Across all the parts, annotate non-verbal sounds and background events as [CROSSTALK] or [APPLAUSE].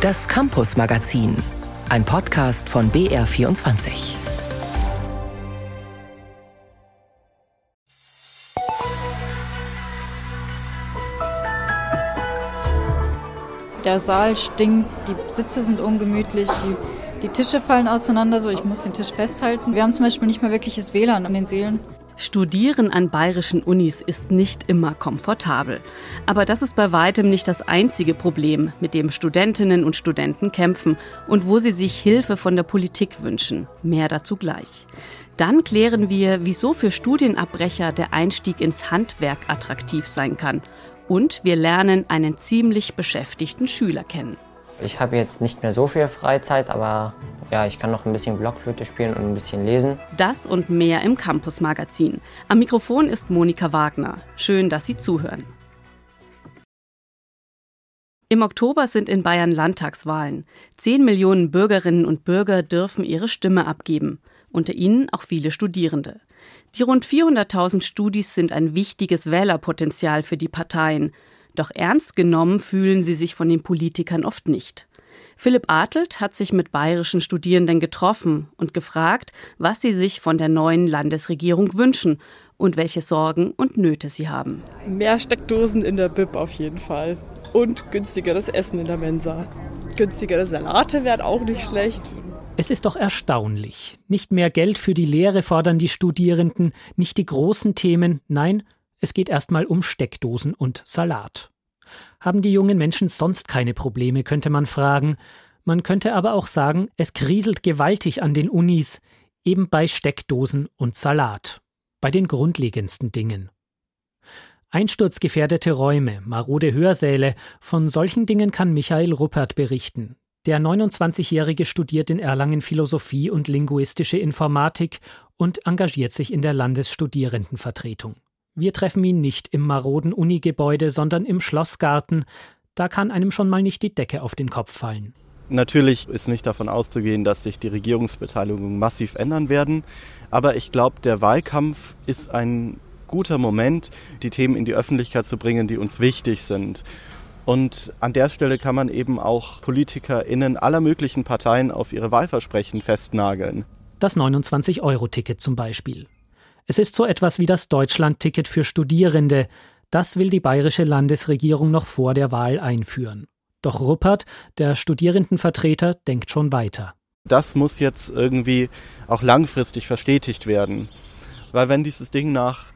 Das Campus Magazin, ein Podcast von BR24. Der Saal stinkt, die Sitze sind ungemütlich, die, die Tische fallen auseinander, so ich muss den Tisch festhalten. Wir haben zum Beispiel nicht mal wirkliches WLAN an den Seelen. Studieren an bayerischen Unis ist nicht immer komfortabel. Aber das ist bei weitem nicht das einzige Problem, mit dem Studentinnen und Studenten kämpfen und wo sie sich Hilfe von der Politik wünschen. Mehr dazu gleich. Dann klären wir, wieso für Studienabbrecher der Einstieg ins Handwerk attraktiv sein kann. Und wir lernen einen ziemlich beschäftigten Schüler kennen. Ich habe jetzt nicht mehr so viel Freizeit, aber ja, ich kann noch ein bisschen Blockflöte spielen und ein bisschen lesen. Das und mehr im Campus Magazin. Am Mikrofon ist Monika Wagner. Schön, dass Sie zuhören. Im Oktober sind in Bayern Landtagswahlen. Zehn Millionen Bürgerinnen und Bürger dürfen ihre Stimme abgeben. Unter ihnen auch viele Studierende. Die rund 400.000 Studis sind ein wichtiges Wählerpotenzial für die Parteien. Doch ernst genommen fühlen sie sich von den Politikern oft nicht. Philipp Adelt hat sich mit bayerischen Studierenden getroffen und gefragt, was sie sich von der neuen Landesregierung wünschen und welche Sorgen und Nöte sie haben. Mehr Steckdosen in der Bib auf jeden Fall und günstigeres Essen in der Mensa. Günstigere Salate wären auch nicht schlecht. Es ist doch erstaunlich. Nicht mehr Geld für die Lehre fordern die Studierenden, nicht die großen Themen, nein, es geht erstmal um Steckdosen und Salat. Haben die jungen Menschen sonst keine Probleme, könnte man fragen. Man könnte aber auch sagen, es kriselt gewaltig an den Unis, eben bei Steckdosen und Salat, bei den grundlegendsten Dingen. Einsturzgefährdete Räume, marode Hörsäle, von solchen Dingen kann Michael Ruppert berichten. Der 29-Jährige studiert in Erlangen Philosophie und linguistische Informatik und engagiert sich in der Landesstudierendenvertretung. Wir treffen ihn nicht im maroden Unigebäude, sondern im Schlossgarten. Da kann einem schon mal nicht die Decke auf den Kopf fallen. Natürlich ist nicht davon auszugehen, dass sich die Regierungsbeteiligungen massiv ändern werden. Aber ich glaube, der Wahlkampf ist ein guter Moment, die Themen in die Öffentlichkeit zu bringen, die uns wichtig sind. Und an der Stelle kann man eben auch PolitikerInnen aller möglichen Parteien auf ihre Wahlversprechen festnageln. Das 29-Euro-Ticket zum Beispiel. Es ist so etwas wie das Deutschland-Ticket für Studierende. Das will die bayerische Landesregierung noch vor der Wahl einführen. Doch Ruppert, der Studierendenvertreter, denkt schon weiter. Das muss jetzt irgendwie auch langfristig verstetigt werden. Weil wenn dieses Ding nach,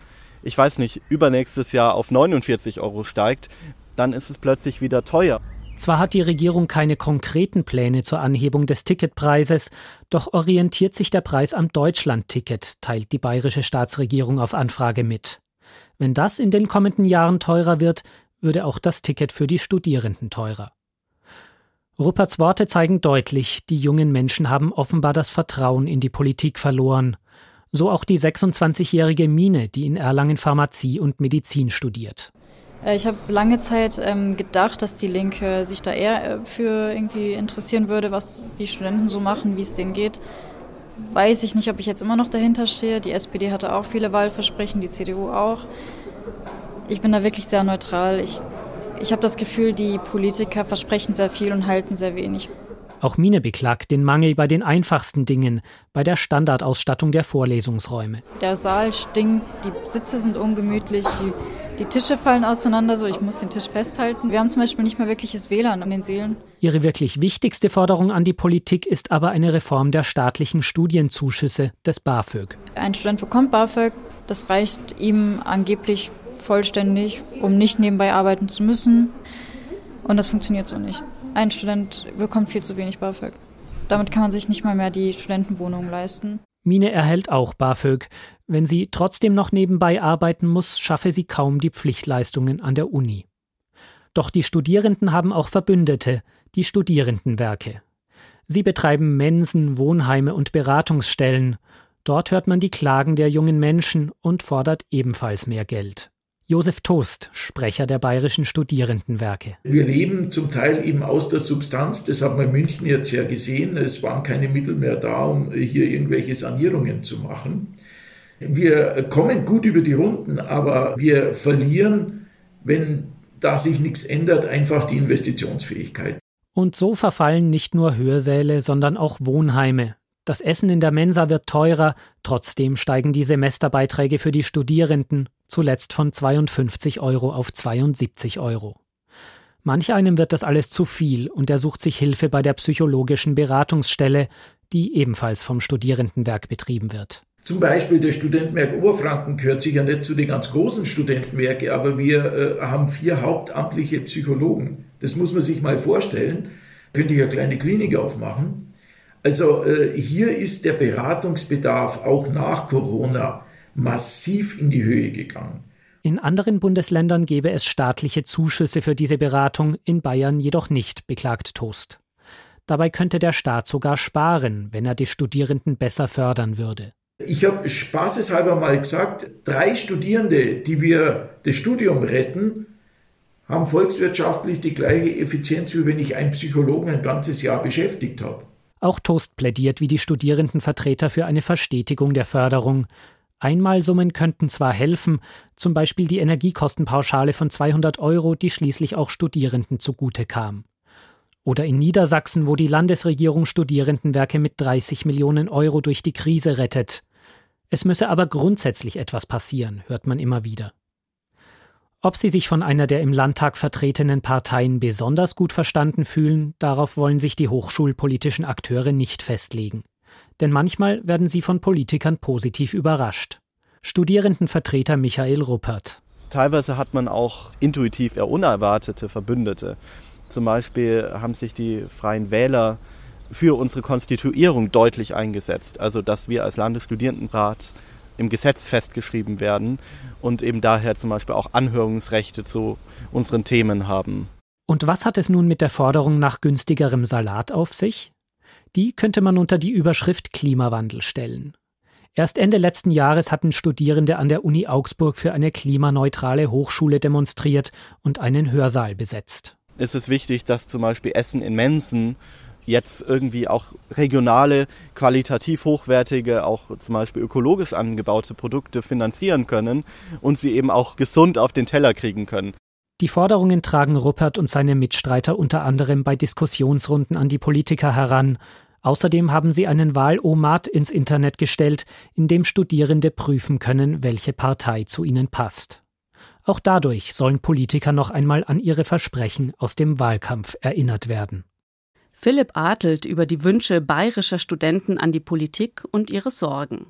ich weiß nicht, übernächstes Jahr auf 49 Euro steigt, dann ist es plötzlich wieder teuer. Zwar hat die Regierung keine konkreten Pläne zur Anhebung des Ticketpreises, doch orientiert sich der Preis am Deutschland-Ticket, teilt die bayerische Staatsregierung auf Anfrage mit. Wenn das in den kommenden Jahren teurer wird, würde auch das Ticket für die Studierenden teurer. Rupperts Worte zeigen deutlich, die jungen Menschen haben offenbar das Vertrauen in die Politik verloren. So auch die 26-jährige Mine, die in Erlangen Pharmazie und Medizin studiert. Äh, ich habe lange Zeit ähm, gedacht, dass die Linke sich da eher äh, für irgendwie interessieren würde, was die Studenten so machen, wie es denen geht. Weiß ich nicht, ob ich jetzt immer noch dahinter stehe. Die SPD hatte auch viele Wahlversprechen, die CDU auch. Ich bin da wirklich sehr neutral. Ich, ich habe das Gefühl, die Politiker versprechen sehr viel und halten sehr wenig. Auch Mine beklagt den Mangel bei den einfachsten Dingen, bei der Standardausstattung der Vorlesungsräume. Der Saal stinkt, die Sitze sind ungemütlich, die die Tische fallen auseinander, so ich muss den Tisch festhalten. Wir haben zum Beispiel nicht mehr wirkliches WLAN an den Seelen. Ihre wirklich wichtigste Forderung an die Politik ist aber eine Reform der staatlichen Studienzuschüsse des BAföG. Ein Student bekommt BAföG, das reicht ihm angeblich vollständig, um nicht nebenbei arbeiten zu müssen. Und das funktioniert so nicht. Ein Student bekommt viel zu wenig BAföG. Damit kann man sich nicht mal mehr die Studentenwohnungen leisten. Mine erhält auch BAföG. Wenn sie trotzdem noch nebenbei arbeiten muss, schaffe sie kaum die Pflichtleistungen an der Uni. Doch die Studierenden haben auch Verbündete, die Studierendenwerke. Sie betreiben Mensen, Wohnheime und Beratungsstellen. Dort hört man die Klagen der jungen Menschen und fordert ebenfalls mehr Geld. Josef Toast, Sprecher der Bayerischen Studierendenwerke. Wir leben zum Teil eben aus der Substanz. Das hat man in München jetzt ja gesehen. Es waren keine Mittel mehr da, um hier irgendwelche Sanierungen zu machen. Wir kommen gut über die Runden, aber wir verlieren, wenn da sich nichts ändert, einfach die Investitionsfähigkeit. Und so verfallen nicht nur Hörsäle, sondern auch Wohnheime. Das Essen in der Mensa wird teurer, trotzdem steigen die Semesterbeiträge für die Studierenden zuletzt von 52 Euro auf 72 Euro. Manch einem wird das alles zu viel und er sucht sich Hilfe bei der psychologischen Beratungsstelle, die ebenfalls vom Studierendenwerk betrieben wird. Zum Beispiel der Studentenwerk Oberfranken gehört sicher nicht zu den ganz großen Studentenwerken, aber wir äh, haben vier hauptamtliche Psychologen. Das muss man sich mal vorstellen. Könnte ich eine kleine Klinik aufmachen. Also äh, hier ist der Beratungsbedarf auch nach Corona massiv in die Höhe gegangen. In anderen Bundesländern gäbe es staatliche Zuschüsse für diese Beratung, in Bayern jedoch nicht, beklagt Toast. Dabei könnte der Staat sogar sparen, wenn er die Studierenden besser fördern würde. Ich habe spaßeshalber mal gesagt, drei Studierende, die wir das Studium retten, haben volkswirtschaftlich die gleiche Effizienz, wie wenn ich einen Psychologen ein ganzes Jahr beschäftigt habe. Auch Toast plädiert wie die Studierendenvertreter für eine Verstetigung der Förderung. Einmalsummen könnten zwar helfen, zum Beispiel die Energiekostenpauschale von 200 Euro, die schließlich auch Studierenden zugute kam. Oder in Niedersachsen, wo die Landesregierung Studierendenwerke mit 30 Millionen Euro durch die Krise rettet. Es müsse aber grundsätzlich etwas passieren, hört man immer wieder. Ob sie sich von einer der im Landtag vertretenen Parteien besonders gut verstanden fühlen, darauf wollen sich die hochschulpolitischen Akteure nicht festlegen. Denn manchmal werden sie von Politikern positiv überrascht. Studierendenvertreter Michael Ruppert. Teilweise hat man auch intuitiv eher unerwartete Verbündete. Zum Beispiel haben sich die Freien Wähler für unsere Konstituierung deutlich eingesetzt. Also dass wir als Landesstudierendenrat im Gesetz festgeschrieben werden und eben daher zum Beispiel auch Anhörungsrechte zu unseren Themen haben. Und was hat es nun mit der Forderung nach günstigerem Salat auf sich? Die könnte man unter die Überschrift Klimawandel stellen. Erst Ende letzten Jahres hatten Studierende an der Uni Augsburg für eine klimaneutrale Hochschule demonstriert und einen Hörsaal besetzt ist es wichtig, dass zum Beispiel Essen in Mensen jetzt irgendwie auch regionale, qualitativ hochwertige, auch zum Beispiel ökologisch angebaute Produkte finanzieren können und sie eben auch gesund auf den Teller kriegen können. Die Forderungen tragen Ruppert und seine Mitstreiter unter anderem bei Diskussionsrunden an die Politiker heran. Außerdem haben sie einen Wahlomat ins Internet gestellt, in dem Studierende prüfen können, welche Partei zu ihnen passt. Auch dadurch sollen Politiker noch einmal an ihre Versprechen aus dem Wahlkampf erinnert werden. Philipp adelt über die Wünsche bayerischer Studenten an die Politik und ihre Sorgen.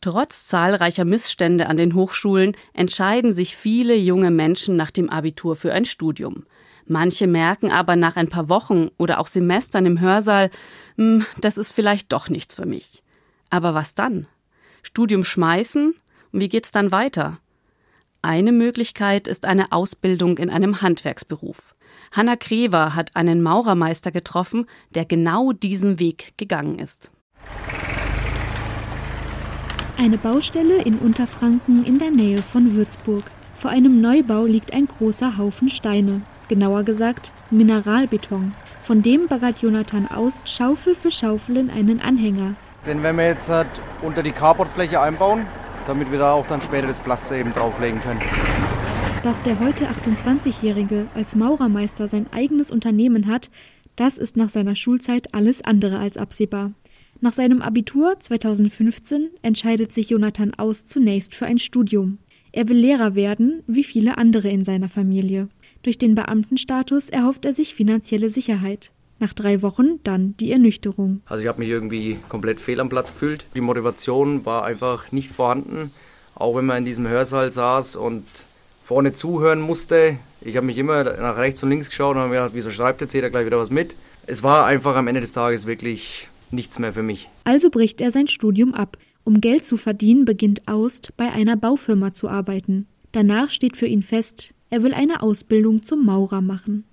Trotz zahlreicher Missstände an den Hochschulen entscheiden sich viele junge Menschen nach dem Abitur für ein Studium. Manche merken aber nach ein paar Wochen oder auch Semestern im Hörsaal, hm, das ist vielleicht doch nichts für mich. Aber was dann? Studium schmeißen? Und wie geht's dann weiter? Eine Möglichkeit ist eine Ausbildung in einem Handwerksberuf. Hanna Krever hat einen Maurermeister getroffen, der genau diesen Weg gegangen ist. Eine Baustelle in Unterfranken in der Nähe von Würzburg. Vor einem Neubau liegt ein großer Haufen Steine, genauer gesagt Mineralbeton. Von dem baggert Jonathan Aust Schaufel für Schaufel in einen Anhänger. Den werden wir jetzt halt unter die Carportfläche einbauen damit wir da auch dann später das Pflaster eben drauflegen können. Dass der heute 28-Jährige als Maurermeister sein eigenes Unternehmen hat, das ist nach seiner Schulzeit alles andere als absehbar. Nach seinem Abitur 2015 entscheidet sich Jonathan aus zunächst für ein Studium. Er will Lehrer werden, wie viele andere in seiner Familie. Durch den Beamtenstatus erhofft er sich finanzielle Sicherheit. Nach drei Wochen dann die Ernüchterung. Also ich habe mich irgendwie komplett fehl am Platz gefühlt. Die Motivation war einfach nicht vorhanden. Auch wenn man in diesem Hörsaal saß und vorne zuhören musste. Ich habe mich immer nach rechts und links geschaut und habe mir gedacht, wieso schreibt jetzt jeder gleich wieder was mit? Es war einfach am Ende des Tages wirklich nichts mehr für mich. Also bricht er sein Studium ab. Um Geld zu verdienen, beginnt Aust bei einer Baufirma zu arbeiten. Danach steht für ihn fest, er will eine Ausbildung zum Maurer machen.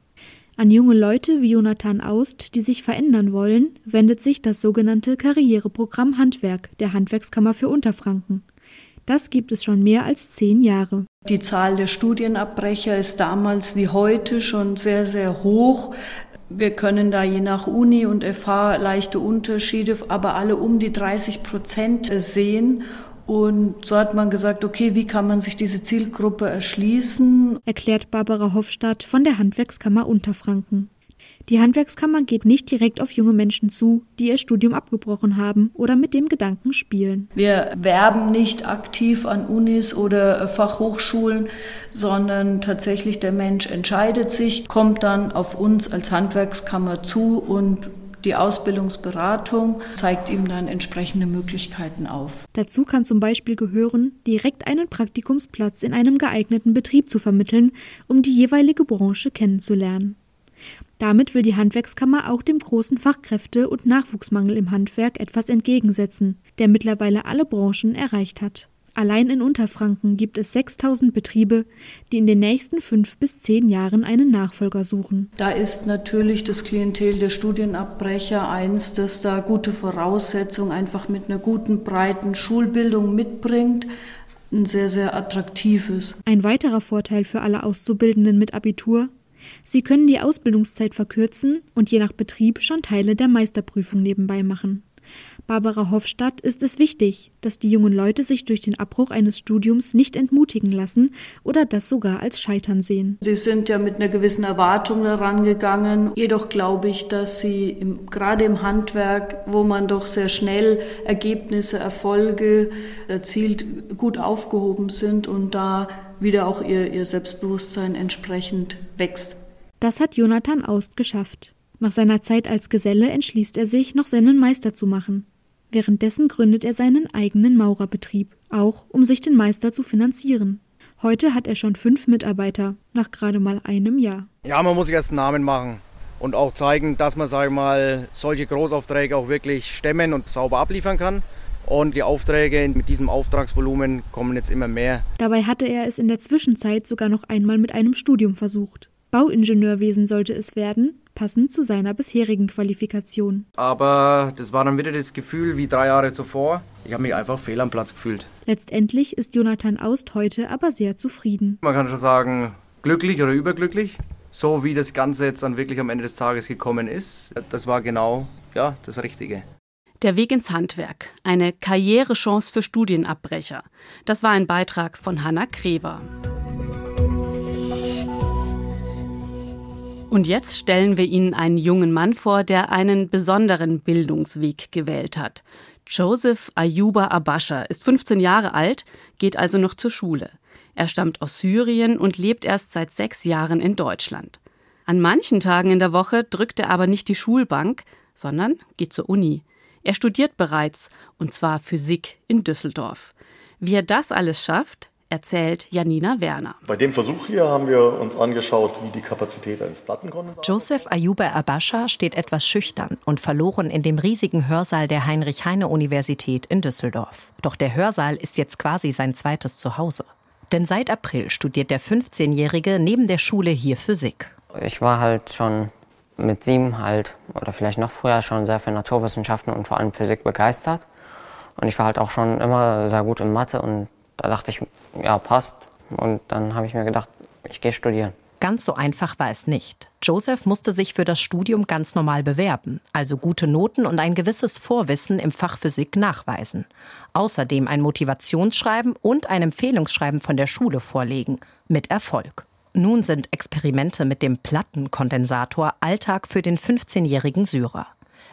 An junge Leute wie Jonathan Aust, die sich verändern wollen, wendet sich das sogenannte Karriereprogramm Handwerk der Handwerkskammer für Unterfranken. Das gibt es schon mehr als zehn Jahre. Die Zahl der Studienabbrecher ist damals wie heute schon sehr, sehr hoch. Wir können da je nach Uni und FH leichte Unterschiede, aber alle um die 30 Prozent sehen. Und so hat man gesagt, okay, wie kann man sich diese Zielgruppe erschließen? Erklärt Barbara Hofstadt von der Handwerkskammer Unterfranken. Die Handwerkskammer geht nicht direkt auf junge Menschen zu, die ihr Studium abgebrochen haben oder mit dem Gedanken spielen. Wir werben nicht aktiv an Unis oder Fachhochschulen, sondern tatsächlich der Mensch entscheidet sich, kommt dann auf uns als Handwerkskammer zu und die Ausbildungsberatung zeigt ihm dann entsprechende Möglichkeiten auf. Dazu kann zum Beispiel gehören, direkt einen Praktikumsplatz in einem geeigneten Betrieb zu vermitteln, um die jeweilige Branche kennenzulernen. Damit will die Handwerkskammer auch dem großen Fachkräfte- und Nachwuchsmangel im Handwerk etwas entgegensetzen, der mittlerweile alle Branchen erreicht hat. Allein in Unterfranken gibt es 6000 Betriebe, die in den nächsten fünf bis zehn Jahren einen Nachfolger suchen. Da ist natürlich das Klientel der Studienabbrecher eins, das da gute Voraussetzungen einfach mit einer guten, breiten Schulbildung mitbringt. Ein sehr, sehr attraktives. Ein weiterer Vorteil für alle Auszubildenden mit Abitur Sie können die Ausbildungszeit verkürzen und je nach Betrieb schon Teile der Meisterprüfung nebenbei machen. Barbara Hofstadt ist es wichtig, dass die jungen Leute sich durch den Abbruch eines Studiums nicht entmutigen lassen oder das sogar als Scheitern sehen. Sie sind ja mit einer gewissen Erwartung daran gegangen. Jedoch glaube ich, dass sie im, gerade im Handwerk, wo man doch sehr schnell Ergebnisse, Erfolge erzielt, gut aufgehoben sind und da wieder auch ihr, ihr Selbstbewusstsein entsprechend wächst. Das hat Jonathan Aust geschafft. Nach seiner Zeit als Geselle entschließt er sich, noch seinen Meister zu machen. Währenddessen gründet er seinen eigenen Maurerbetrieb, auch um sich den Meister zu finanzieren. Heute hat er schon fünf Mitarbeiter, nach gerade mal einem Jahr. Ja, man muss sich erst einen Namen machen und auch zeigen, dass man, sage mal, solche Großaufträge auch wirklich stemmen und sauber abliefern kann. Und die Aufträge mit diesem Auftragsvolumen kommen jetzt immer mehr. Dabei hatte er es in der Zwischenzeit sogar noch einmal mit einem Studium versucht. Bauingenieurwesen sollte es werden, passend zu seiner bisherigen Qualifikation. Aber das war dann wieder das Gefühl wie drei Jahre zuvor. Ich habe mich einfach fehl am Platz gefühlt. Letztendlich ist Jonathan Aust heute aber sehr zufrieden. Man kann schon sagen, glücklich oder überglücklich. So wie das Ganze jetzt dann wirklich am Ende des Tages gekommen ist, das war genau ja, das Richtige. Der Weg ins Handwerk, eine Karrierechance für Studienabbrecher. Das war ein Beitrag von Hanna Krever. Und jetzt stellen wir Ihnen einen jungen Mann vor, der einen besonderen Bildungsweg gewählt hat. Joseph Ayuba Abasha ist 15 Jahre alt, geht also noch zur Schule. Er stammt aus Syrien und lebt erst seit sechs Jahren in Deutschland. An manchen Tagen in der Woche drückt er aber nicht die Schulbank, sondern geht zur Uni. Er studiert bereits, und zwar Physik in Düsseldorf. Wie er das alles schafft, erzählt Janina Werner. Bei dem Versuch hier haben wir uns angeschaut, wie die Kapazität eines Plattenkondensators. Joseph Ayuba Abascha steht etwas schüchtern und verloren in dem riesigen Hörsaal der Heinrich-Heine-Universität in Düsseldorf. Doch der Hörsaal ist jetzt quasi sein zweites Zuhause. Denn seit April studiert der 15-Jährige neben der Schule hier Physik. Ich war halt schon mit sieben halt oder vielleicht noch früher schon sehr für Naturwissenschaften und vor allem Physik begeistert. Und ich war halt auch schon immer sehr gut in Mathe und da dachte ich, ja, passt. Und dann habe ich mir gedacht, ich gehe studieren. Ganz so einfach war es nicht. Joseph musste sich für das Studium ganz normal bewerben, also gute Noten und ein gewisses Vorwissen im Fach Physik nachweisen. Außerdem ein Motivationsschreiben und ein Empfehlungsschreiben von der Schule vorlegen, mit Erfolg. Nun sind Experimente mit dem Plattenkondensator Alltag für den 15-jährigen Syrer.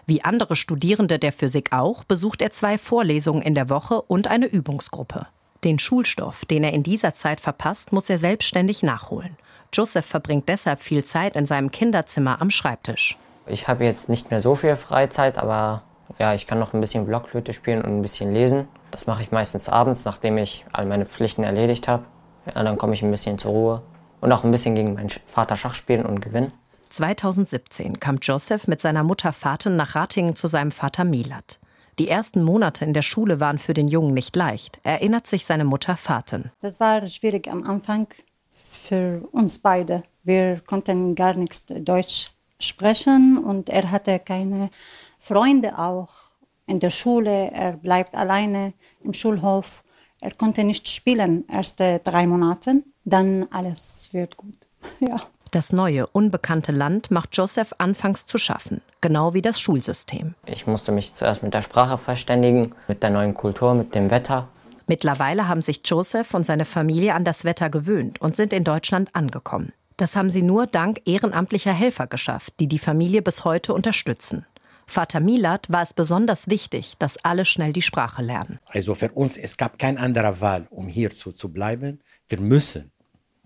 Wie andere Studierende der Physik auch, besucht er zwei Vorlesungen in der Woche und eine Übungsgruppe. Den Schulstoff, den er in dieser Zeit verpasst, muss er selbstständig nachholen. Joseph verbringt deshalb viel Zeit in seinem Kinderzimmer am Schreibtisch. Ich habe jetzt nicht mehr so viel Freizeit, aber ja, ich kann noch ein bisschen Blockflöte spielen und ein bisschen lesen. Das mache ich meistens abends, nachdem ich all meine Pflichten erledigt habe. Ja, dann komme ich ein bisschen zur Ruhe und auch ein bisschen gegen meinen Vater Schach spielen und gewinnen. 2017 kam Joseph mit seiner Mutter Faten nach Ratingen zu seinem Vater Milat. Die ersten Monate in der Schule waren für den Jungen nicht leicht, erinnert sich seine Mutter Faten. Das war schwierig am Anfang für uns beide. Wir konnten gar nichts Deutsch sprechen und er hatte keine Freunde auch in der Schule. Er bleibt alleine im Schulhof. Er konnte nicht spielen, erste drei Monate. Dann alles wird gut. [LAUGHS] Ja. Das neue, unbekannte Land macht Joseph anfangs zu schaffen, genau wie das Schulsystem. Ich musste mich zuerst mit der Sprache verständigen, mit der neuen Kultur, mit dem Wetter. Mittlerweile haben sich Joseph und seine Familie an das Wetter gewöhnt und sind in Deutschland angekommen. Das haben sie nur dank ehrenamtlicher Helfer geschafft, die die Familie bis heute unterstützen. Vater Milat war es besonders wichtig, dass alle schnell die Sprache lernen. Also für uns, es gab keine andere Wahl, um hier zu, zu bleiben. Wir müssen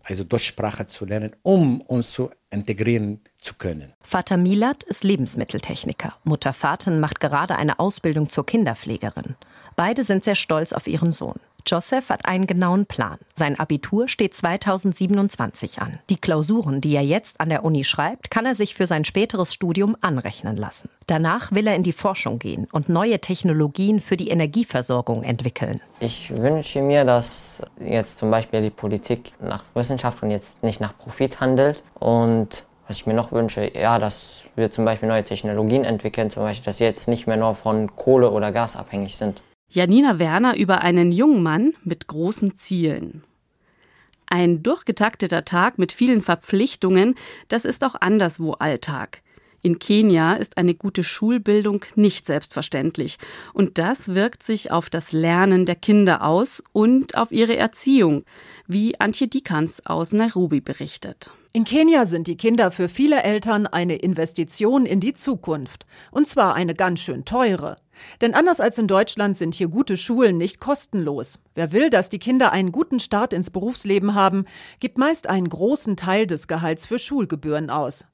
also Deutschsprache zu lernen, um uns zu integrieren zu können. Vater Milat ist Lebensmitteltechniker. Mutter Faten macht gerade eine Ausbildung zur Kinderpflegerin. Beide sind sehr stolz auf ihren Sohn. Joseph hat einen genauen Plan. Sein Abitur steht 2027 an. Die Klausuren, die er jetzt an der Uni schreibt, kann er sich für sein späteres Studium anrechnen lassen. Danach will er in die Forschung gehen und neue Technologien für die Energieversorgung entwickeln. Ich wünsche mir, dass jetzt zum Beispiel die Politik nach Wissenschaft und jetzt nicht nach Profit handelt. Und was ich mir noch wünsche, ja, dass wir zum Beispiel neue Technologien entwickeln, zum Beispiel, dass wir jetzt nicht mehr nur von Kohle oder Gas abhängig sind. Janina Werner über einen jungen Mann mit großen Zielen. Ein durchgetakteter Tag mit vielen Verpflichtungen, das ist auch anderswo Alltag. In Kenia ist eine gute Schulbildung nicht selbstverständlich. Und das wirkt sich auf das Lernen der Kinder aus und auf ihre Erziehung, wie Antje Dikans aus Nairobi berichtet. In Kenia sind die Kinder für viele Eltern eine Investition in die Zukunft. Und zwar eine ganz schön teure. Denn anders als in Deutschland sind hier gute Schulen nicht kostenlos. Wer will, dass die Kinder einen guten Start ins Berufsleben haben, gibt meist einen großen Teil des Gehalts für Schulgebühren aus.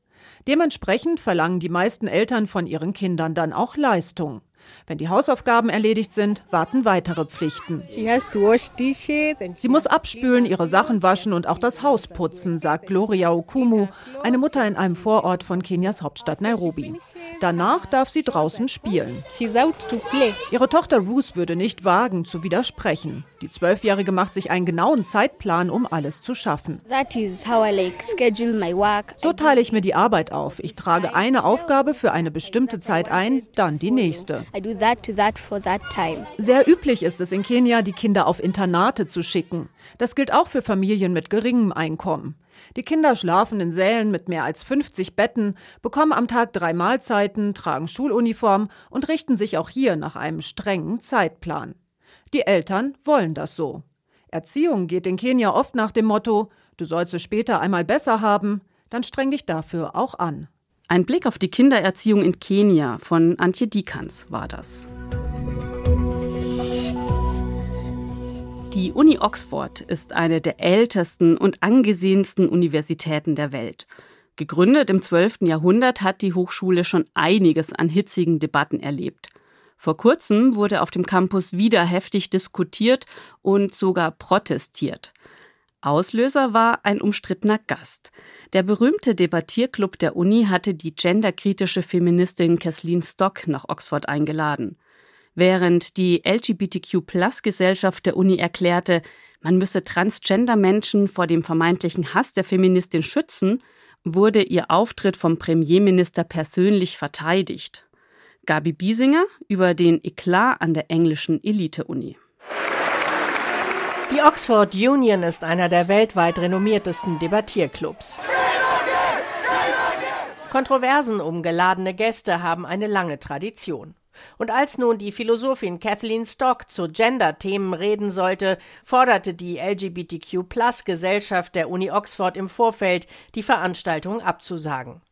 Dementsprechend verlangen die meisten Eltern von ihren Kindern dann auch Leistung. Wenn die Hausaufgaben erledigt sind, warten weitere Pflichten. Sie muss abspülen, ihre Sachen waschen und auch das Haus putzen, sagt Gloria Okumu, eine Mutter in einem Vorort von Kenias Hauptstadt Nairobi. Danach darf sie draußen spielen. Ihre Tochter Ruth würde nicht wagen, zu widersprechen. Die Zwölfjährige macht sich einen genauen Zeitplan, um alles zu schaffen. So teile ich mir die Arbeit auf. Ich trage eine Aufgabe für eine bestimmte Zeit ein, dann die nächste. Sehr üblich ist es in Kenia, die Kinder auf Internate zu schicken. Das gilt auch für Familien mit geringem Einkommen. Die Kinder schlafen in Sälen mit mehr als 50 Betten, bekommen am Tag drei Mahlzeiten, tragen Schuluniform und richten sich auch hier nach einem strengen Zeitplan. Die Eltern wollen das so. Erziehung geht in Kenia oft nach dem Motto, du sollst es später einmal besser haben, dann streng dich dafür auch an. Ein Blick auf die Kindererziehung in Kenia von Antje Dikans war das. Die Uni Oxford ist eine der ältesten und angesehensten Universitäten der Welt. Gegründet im 12. Jahrhundert hat die Hochschule schon einiges an hitzigen Debatten erlebt. Vor kurzem wurde auf dem Campus wieder heftig diskutiert und sogar protestiert. Auslöser war ein umstrittener Gast. Der berühmte Debattierclub der Uni hatte die genderkritische Feministin Kathleen Stock nach Oxford eingeladen. Während die LGBTQ-Plus-Gesellschaft der Uni erklärte, man müsse Transgender-Menschen vor dem vermeintlichen Hass der Feministin schützen, wurde ihr Auftritt vom Premierminister persönlich verteidigt. Gabi Biesinger über den Eklat an der englischen Elite-Uni. Die Oxford Union ist einer der weltweit renommiertesten Debattierclubs. Kontroversen um geladene Gäste haben eine lange Tradition. Und als nun die Philosophin Kathleen Stock zu Gender-Themen reden sollte, forderte die LGBTQ-Plus-Gesellschaft der Uni Oxford im Vorfeld, die Veranstaltung abzusagen.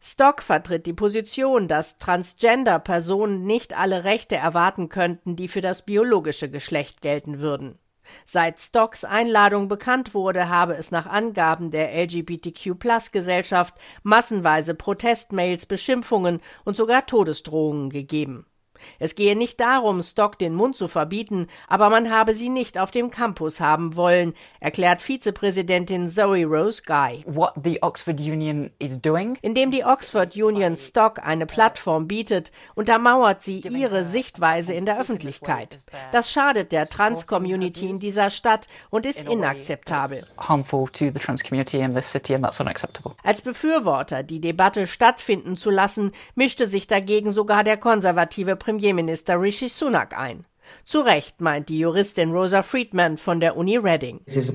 Stock vertritt die Position, dass Transgender-Personen nicht alle Rechte erwarten könnten, die für das biologische Geschlecht gelten würden. Seit Stocks Einladung bekannt wurde, habe es nach Angaben der LGBTQ-Plus-Gesellschaft massenweise Protestmails, Beschimpfungen und sogar Todesdrohungen gegeben. Es gehe nicht darum, Stock den Mund zu verbieten, aber man habe sie nicht auf dem Campus haben wollen, erklärt Vizepräsidentin Zoe Rose Guy. What the Oxford Union is doing? Indem die Oxford Union Stock eine Plattform bietet, untermauert sie ihre Sichtweise in der Öffentlichkeit. Das schadet der Trans-Community in dieser Stadt und ist inakzeptabel. Als Befürworter, die Debatte stattfinden zu lassen, mischte sich dagegen sogar der konservative Premierminister Rishi Sunak ein. Zu Recht meint die Juristin Rosa Friedman von der Uni Reading. Es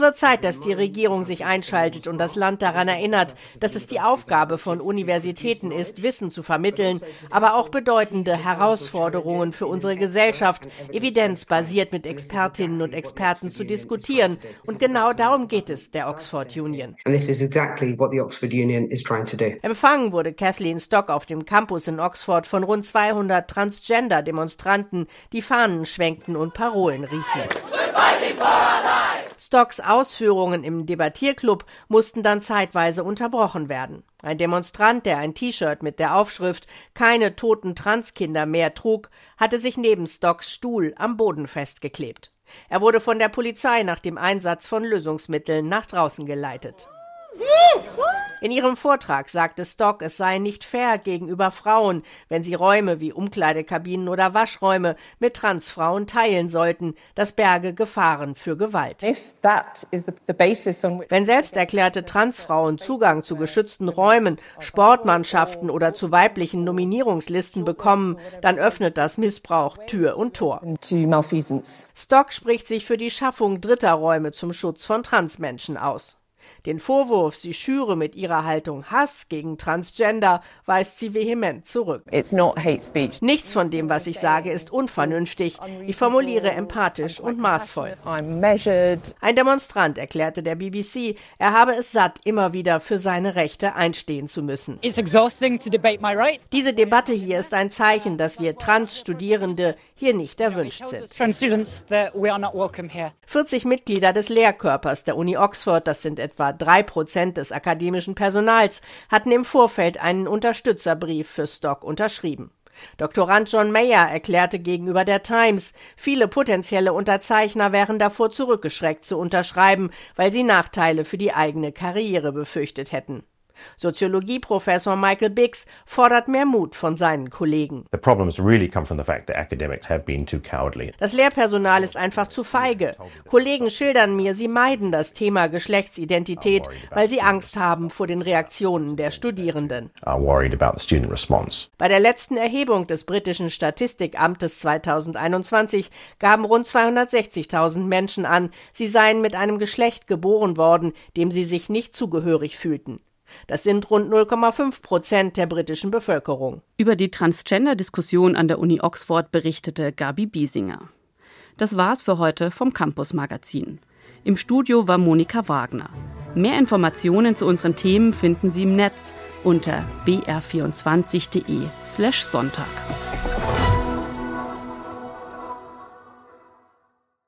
wird Zeit, dass die Regierung sich einschaltet und das Land daran erinnert, dass es die Aufgabe von Universitäten ist, Wissen zu vermitteln, aber auch bedeutende Herausforderungen für unsere Gesellschaft, evidenzbasiert mit Expertinnen und Experten zu diskutieren. Und genau darum geht es der Oxford Union. Exactly Empfangen wurde Kathleen Stock auf dem Campus in Oxford von rund 200 Transgender-Demonstranten, die Fahnen schwenkten und Parolen riefen. Stocks Ausführungen im Debattierclub mussten dann zeitweise unterbrochen werden. Ein Demonstrant, der ein T-Shirt mit der Aufschrift Keine toten Transkinder mehr trug, hatte sich neben Stocks Stuhl am Boden festgeklebt. Er wurde von der Polizei nach dem Einsatz von Lösungsmitteln nach draußen geleitet. In ihrem Vortrag sagte Stock, es sei nicht fair gegenüber Frauen, wenn sie Räume wie Umkleidekabinen oder Waschräume mit Transfrauen teilen sollten, das berge Gefahren für Gewalt. Wenn selbsterklärte Transfrauen Zugang zu geschützten Räumen, Sportmannschaften oder zu weiblichen Nominierungslisten bekommen, dann öffnet das Missbrauch Tür und Tor. Stock spricht sich für die Schaffung dritter Räume zum Schutz von Transmenschen aus. Den Vorwurf, sie schüre mit ihrer Haltung Hass gegen Transgender, weist sie vehement zurück. Nichts von dem, was ich sage, ist unvernünftig. Ich formuliere empathisch und maßvoll. Ein Demonstrant erklärte der BBC, er habe es satt, immer wieder für seine Rechte einstehen zu müssen. Diese Debatte hier ist ein Zeichen, dass wir Trans-Studierende hier nicht erwünscht sind. 40 Mitglieder des Lehrkörpers der Uni Oxford, das sind etwa drei Prozent des akademischen Personals, hatten im Vorfeld einen Unterstützerbrief für Stock unterschrieben. Doktorand John Mayer erklärte gegenüber der Times, viele potenzielle Unterzeichner wären davor zurückgeschreckt zu unterschreiben, weil sie Nachteile für die eigene Karriere befürchtet hätten. Soziologieprofessor Michael Biggs fordert mehr Mut von seinen Kollegen. Das Lehrpersonal ist einfach zu feige. Kollegen schildern mir, sie meiden das Thema Geschlechtsidentität, weil sie Angst haben vor den Reaktionen der Studierenden. Bei der letzten Erhebung des britischen Statistikamtes 2021 gaben rund 260.000 Menschen an, sie seien mit einem Geschlecht geboren worden, dem sie sich nicht zugehörig fühlten. Das sind rund 0,5 Prozent der britischen Bevölkerung. Über die Transgender-Diskussion an der Uni Oxford berichtete Gabi Biesinger. Das war's für heute vom Campus Magazin. Im Studio war Monika Wagner. Mehr Informationen zu unseren Themen finden Sie im Netz unter br24.de/sonntag.